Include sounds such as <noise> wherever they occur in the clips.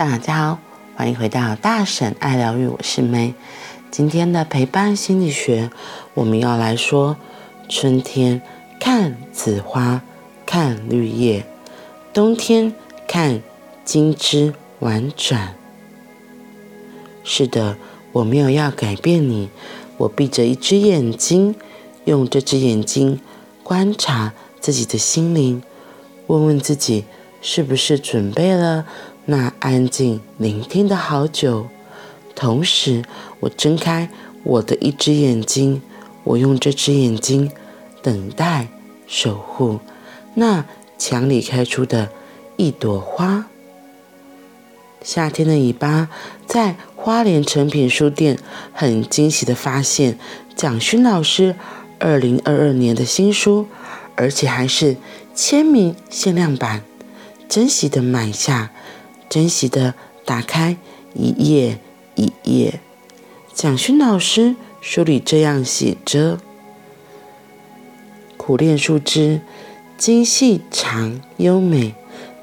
大家好，欢迎回到大婶爱疗愈，我是梅。今天的陪伴心理学，我们要来说春天看紫花，看绿叶；冬天看金枝婉转。是的，我没有要改变你，我闭着一只眼睛，用这只眼睛观察自己的心灵，问问自己是不是准备了。那安静聆听的好久，同时我睁开我的一只眼睛，我用这只眼睛等待守护那墙里开出的一朵花。夏天的尾巴，在花莲诚品书店很惊喜的发现蒋勋老师二零二二年的新书，而且还是签名限量版，珍惜的买下。珍惜的打开一页一页，蒋勋老师书里这样写着：苦楝树枝精细长优美，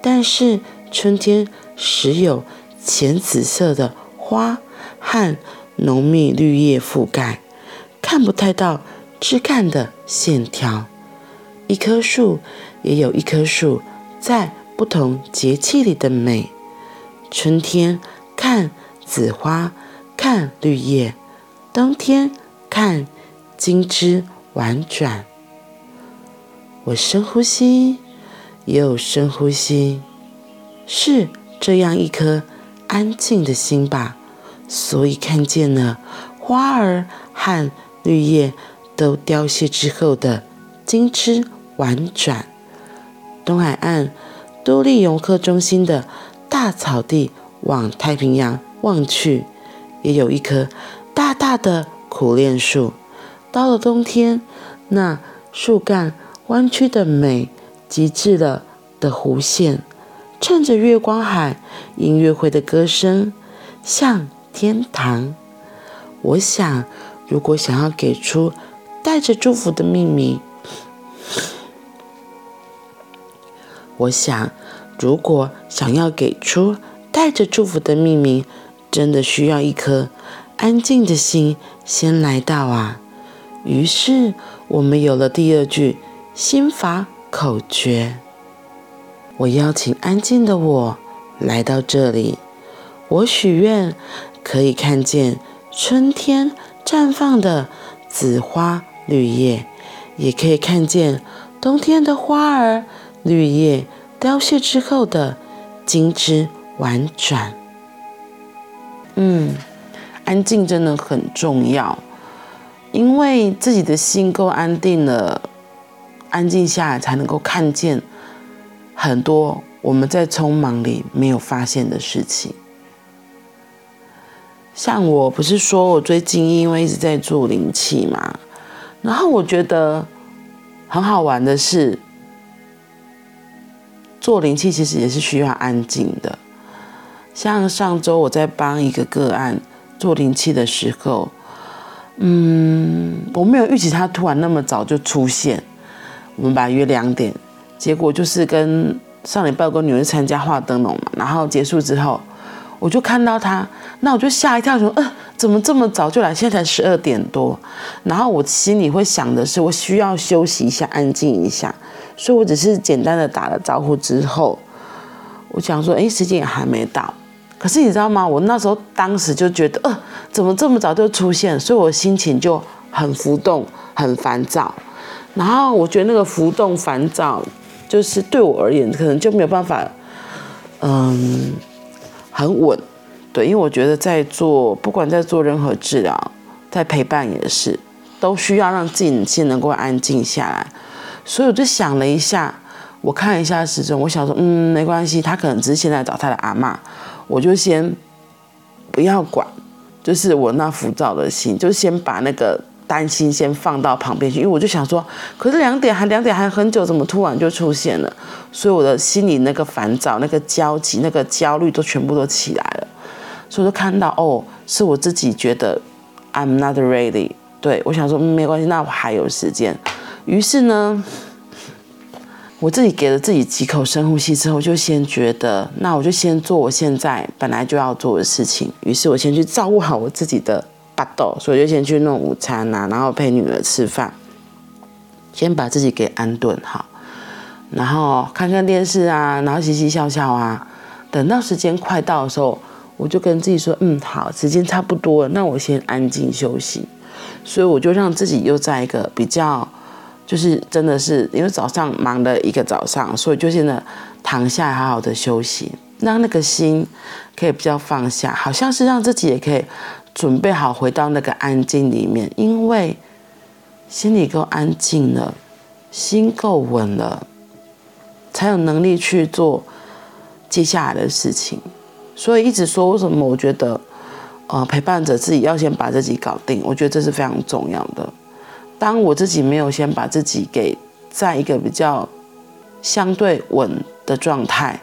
但是春天时有浅紫色的花和浓密绿叶覆盖，看不太到枝干的线条。一棵树也有一棵树在不同节气里的美。春天看紫花，看绿叶；冬天看金枝婉转。我深呼吸，又深呼吸，是这样一颗安静的心吧。所以看见了花儿和绿叶都凋谢之后的金枝婉转。东海岸都历游客中心的。大草地往太平洋望去，也有一棵大大的苦楝树。到了冬天，那树干弯曲的美极致了的弧线，衬着月光海音乐会的歌声，像天堂。我想，如果想要给出带着祝福的秘密，我想。如果想要给出带着祝福的秘密，真的需要一颗安静的心先来到啊。于是我们有了第二句心法口诀。我邀请安静的我来到这里，我许愿可以看见春天绽放的紫花绿叶，也可以看见冬天的花儿绿叶。凋谢之后的金枝婉转，嗯，安静真的很重要，因为自己的心够安定了，安静下来才能够看见很多我们在匆忙里没有发现的事情。像我不是说我最近因为一直在做灵气嘛，然后我觉得很好玩的是。做灵气其实也是需要安静的。像上周我在帮一个个案做灵气的时候，嗯，我没有预期他突然那么早就出现。我们把约两点，结果就是跟上礼拜跟女儿参加画灯笼嘛，然后结束之后，我就看到他，那我就吓一跳，说，呃，怎么这么早就来？现在才十二点多。然后我心里会想的是，我需要休息一下，安静一下。所以我只是简单的打了招呼之后，我想说，哎，时间也还没到。可是你知道吗？我那时候当时就觉得，呃，怎么这么早就出现？所以我心情就很浮动，很烦躁。然后我觉得那个浮动、烦躁，就是对我而言，可能就没有办法，嗯，很稳。对，因为我觉得在做，不管在做任何治疗，在陪伴也是，都需要让自己先能够安静下来。所以我就想了一下，我看一下时钟，我想说，嗯，没关系，他可能只是现在找他的阿嬷，我就先不要管，就是我那浮躁的心，就先把那个担心先放到旁边去，因为我就想说，可是两点还两点还很久，怎么突然就出现了？所以我的心里那个烦躁、那个焦急、那个焦虑都全部都起来了，所以就看到，哦，是我自己觉得 I'm not ready，对，我想说，嗯，没关系，那我还有时间。于是呢，我自己给了自己几口深呼吸之后，就先觉得，那我就先做我现在本来就要做的事情。于是我先去照顾好我自己的巴豆，所以就先去弄午餐啊，然后陪女儿吃饭，先把自己给安顿好，然后看看电视啊，然后嘻嘻笑笑啊。等到时间快到的时候，我就跟自己说，嗯，好，时间差不多了，那我先安静休息。所以我就让自己又在一个比较。就是真的是因为早上忙了一个早上，所以就现在躺下好好的休息，让那个心可以比较放下，好像是让自己也可以准备好回到那个安静里面，因为心里够安静了，心够稳了，才有能力去做接下来的事情。所以一直说为什么我觉得，呃，陪伴着自己要先把自己搞定，我觉得这是非常重要的。当我自己没有先把自己给在一个比较相对稳的状态，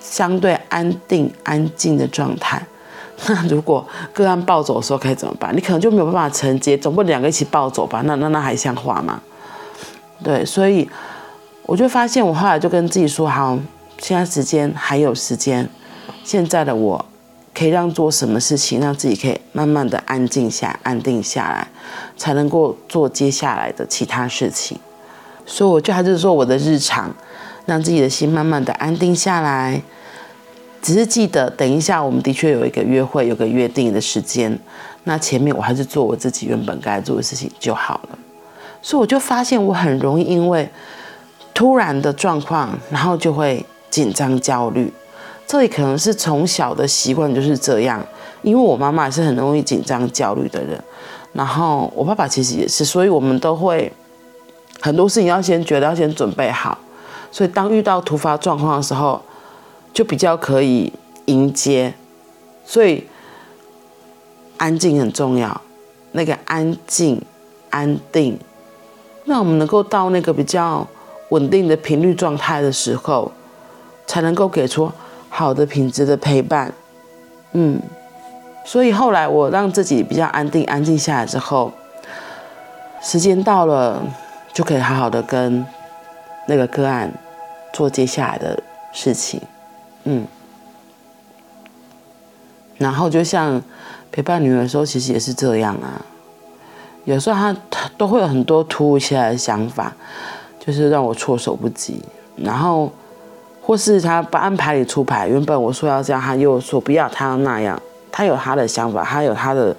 相对安定安静的状态，那 <laughs> 如果个案暴走的时候该怎么办？你可能就没有办法承接，总不能两个一起暴走吧？那那那还像话吗？对，所以我就发现，我后来就跟自己说：好，现在时间还有时间，现在的我。可以让做什么事情，让自己可以慢慢的安静下、安定下来，才能够做接下来的其他事情。所以我就还是说我的日常，让自己的心慢慢的安定下来。只是记得，等一下我们的确有一个约会，有个约定的时间。那前面我还是做我自己原本该做的事情就好了。所以我就发现，我很容易因为突然的状况，然后就会紧张、焦虑。这里可能是从小的习惯就是这样，因为我妈妈是很容易紧张、焦虑的人，然后我爸爸其实也是，所以我们都会很多事情要先觉得要先准备好，所以当遇到突发状况的时候，就比较可以迎接。所以安静很重要，那个安静、安定，让我们能够到那个比较稳定的频率状态的时候，才能够给出。好的品质的陪伴，嗯，所以后来我让自己比较安定、安静下来之后，时间到了就可以好好的跟那个个案做接下来的事情，嗯，然后就像陪伴女儿的时候，其实也是这样啊，有时候她都会有很多突如其来的想法，就是让我措手不及，然后。或是他不按牌理出牌，原本我说要这样，他又说不要，他要那样，他有他的想法，他有他的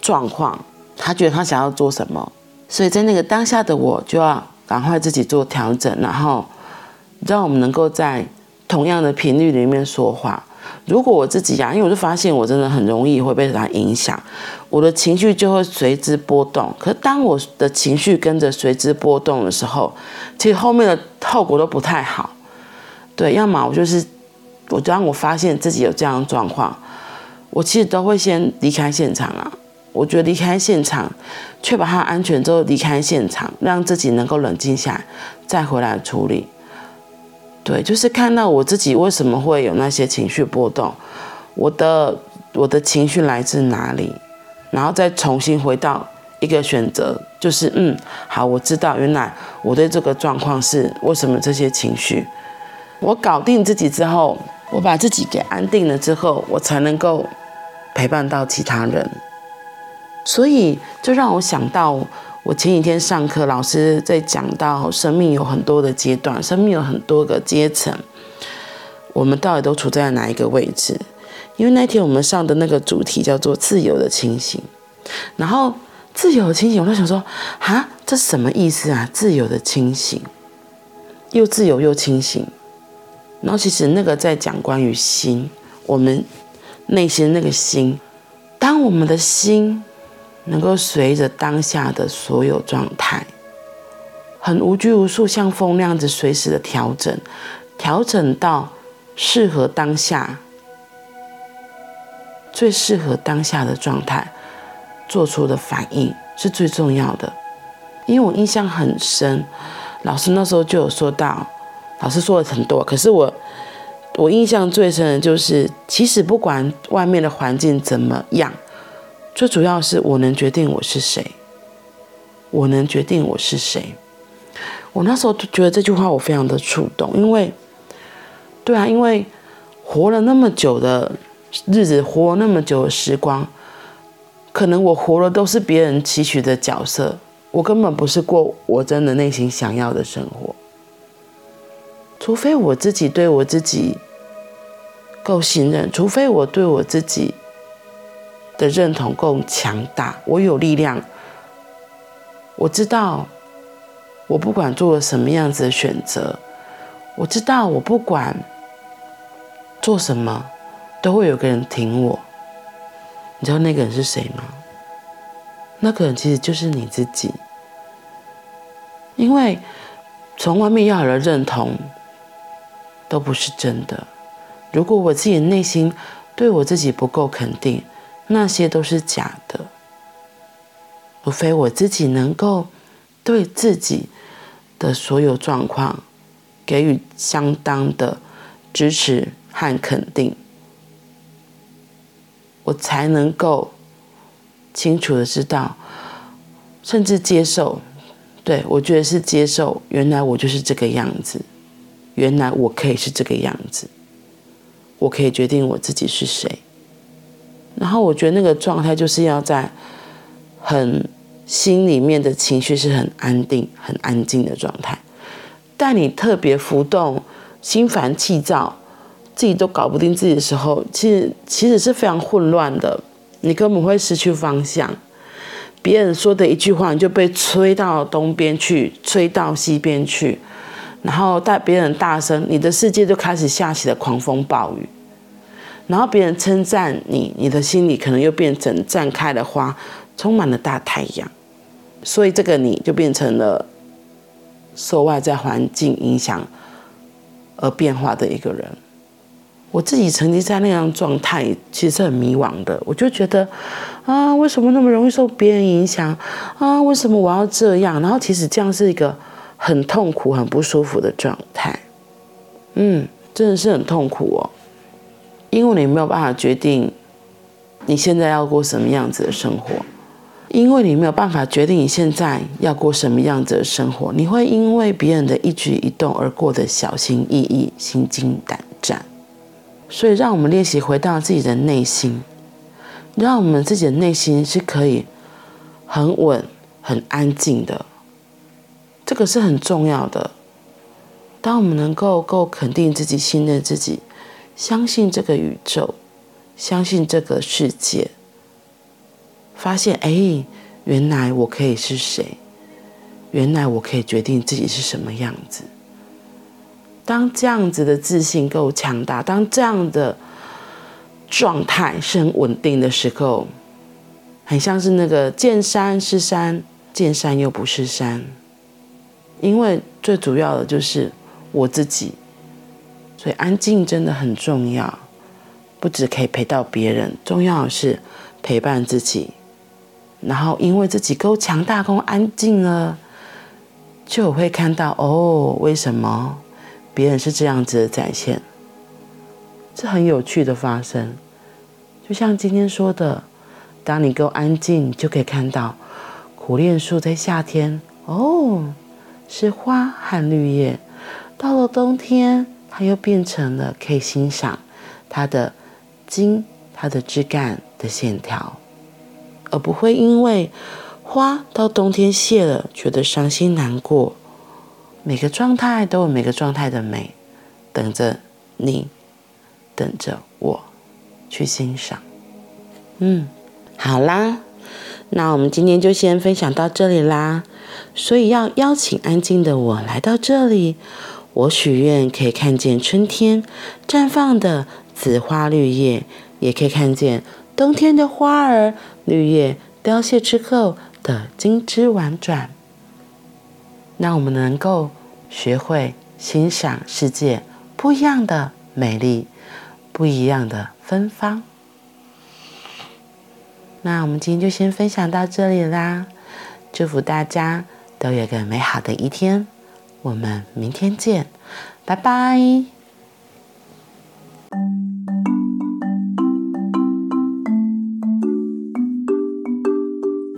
状况，他觉得他想要做什么，所以在那个当下的我就要赶快自己做调整，然后让我们能够在同样的频率里面说话。如果我自己呀、因为我就发现我真的很容易会被他影响，我的情绪就会随之波动。可是当我的情绪跟着随之波动的时候，其实后面的后果都不太好。对，要么我就是，我当我发现自己有这样的状况，我其实都会先离开现场啊。我觉得离开现场，确保他安全之后离开现场，让自己能够冷静下来，再回来处理。对，就是看到我自己为什么会有那些情绪波动，我的我的情绪来自哪里，然后再重新回到一个选择，就是嗯，好，我知道原来我对这个状况是为什么这些情绪。我搞定自己之后，我把自己给安定了之后，我才能够陪伴到其他人。所以，就让我想到，我前几天上课，老师在讲到生命有很多的阶段，生命有很多个阶层，我们到底都处在哪一个位置？因为那天我们上的那个主题叫做自由的清醒，然后自由的清醒，我就想说，啊，这什么意思啊？自由的清醒，又自由又清醒。然后其实那个在讲关于心，我们内心那个心，当我们的心能够随着当下的所有状态，很无拘无束，像风那样子随时的调整，调整到适合当下、最适合当下的状态，做出的反应是最重要的。因为我印象很深，老师那时候就有说到。老师说了很多，可是我我印象最深的就是，其实不管外面的环境怎么样，最主要是我能决定我是谁，我能决定我是谁。我那时候就觉得这句话我非常的触动，因为，对啊，因为活了那么久的日子，活了那么久的时光，可能我活的都是别人期许的角色，我根本不是过我真的内心想要的生活。除非我自己对我自己够信任，除非我对我自己的认同够强大，我有力量，我知道我不管做了什么样子的选择，我知道我不管做什么都会有个人挺我。你知道那个人是谁吗？那个人其实就是你自己，因为从外面要来的认同。都不是真的。如果我自己内心对我自己不够肯定，那些都是假的。除非我自己能够对自己的所有状况给予相当的支持和肯定，我才能够清楚的知道，甚至接受。对，我觉得是接受，原来我就是这个样子。原来我可以是这个样子，我可以决定我自己是谁。然后我觉得那个状态就是要在很心里面的情绪是很安定、很安静的状态。但你特别浮动、心烦气躁，自己都搞不定自己的时候，其实其实是非常混乱的。你根本会失去方向。别人说的一句话，你就被吹到东边去，吹到西边去。然后带别人大声，你的世界就开始下起了狂风暴雨。然后别人称赞你，你的心里可能又变成绽开的花，充满了大太阳。所以这个你就变成了受外在环境影响而变化的一个人。我自己曾经在那样状态，其实是很迷惘的。我就觉得啊，为什么那么容易受别人影响啊？为什么我要这样？然后其实这样是一个。很痛苦、很不舒服的状态，嗯，真的是很痛苦哦，因为你没有办法决定你现在要过什么样子的生活，因为你没有办法决定你现在要过什么样子的生活，你会因为别人的一举一动而过得小心翼翼、心惊胆战。所以，让我们练习回到自己的内心，让我们自己的内心是可以很稳、很安静的。这个是很重要的。当我们能够够肯定自己、信任自己、相信这个宇宙、相信这个世界，发现哎，原来我可以是谁？原来我可以决定自己是什么样子。当这样子的自信够强大，当这样的状态是很稳定的时候，很像是那个见山是山，见山又不是山。因为最主要的就是我自己，所以安静真的很重要。不只可以陪到别人，重要的是陪伴自己。然后因为自己够强大、够安静了，就会看到哦，为什么别人是这样子的展现？这很有趣的发生。就像今天说的，当你够安静，就可以看到苦楝树在夏天哦。是花和绿叶，到了冬天，它又变成了可以欣赏它的茎、它的枝干的线条，而不会因为花到冬天谢了，觉得伤心难过。每个状态都有每个状态的美，等着你，等着我去欣赏。嗯，好啦，那我们今天就先分享到这里啦。所以要邀请安静的我来到这里，我许愿可以看见春天绽放的紫花绿叶，也可以看见冬天的花儿绿叶凋谢之后的金枝婉转。让我们能够学会欣赏世界不一样的美丽，不一样的芬芳。那我们今天就先分享到这里啦。祝福大家都有个美好的一天，我们明天见，拜拜。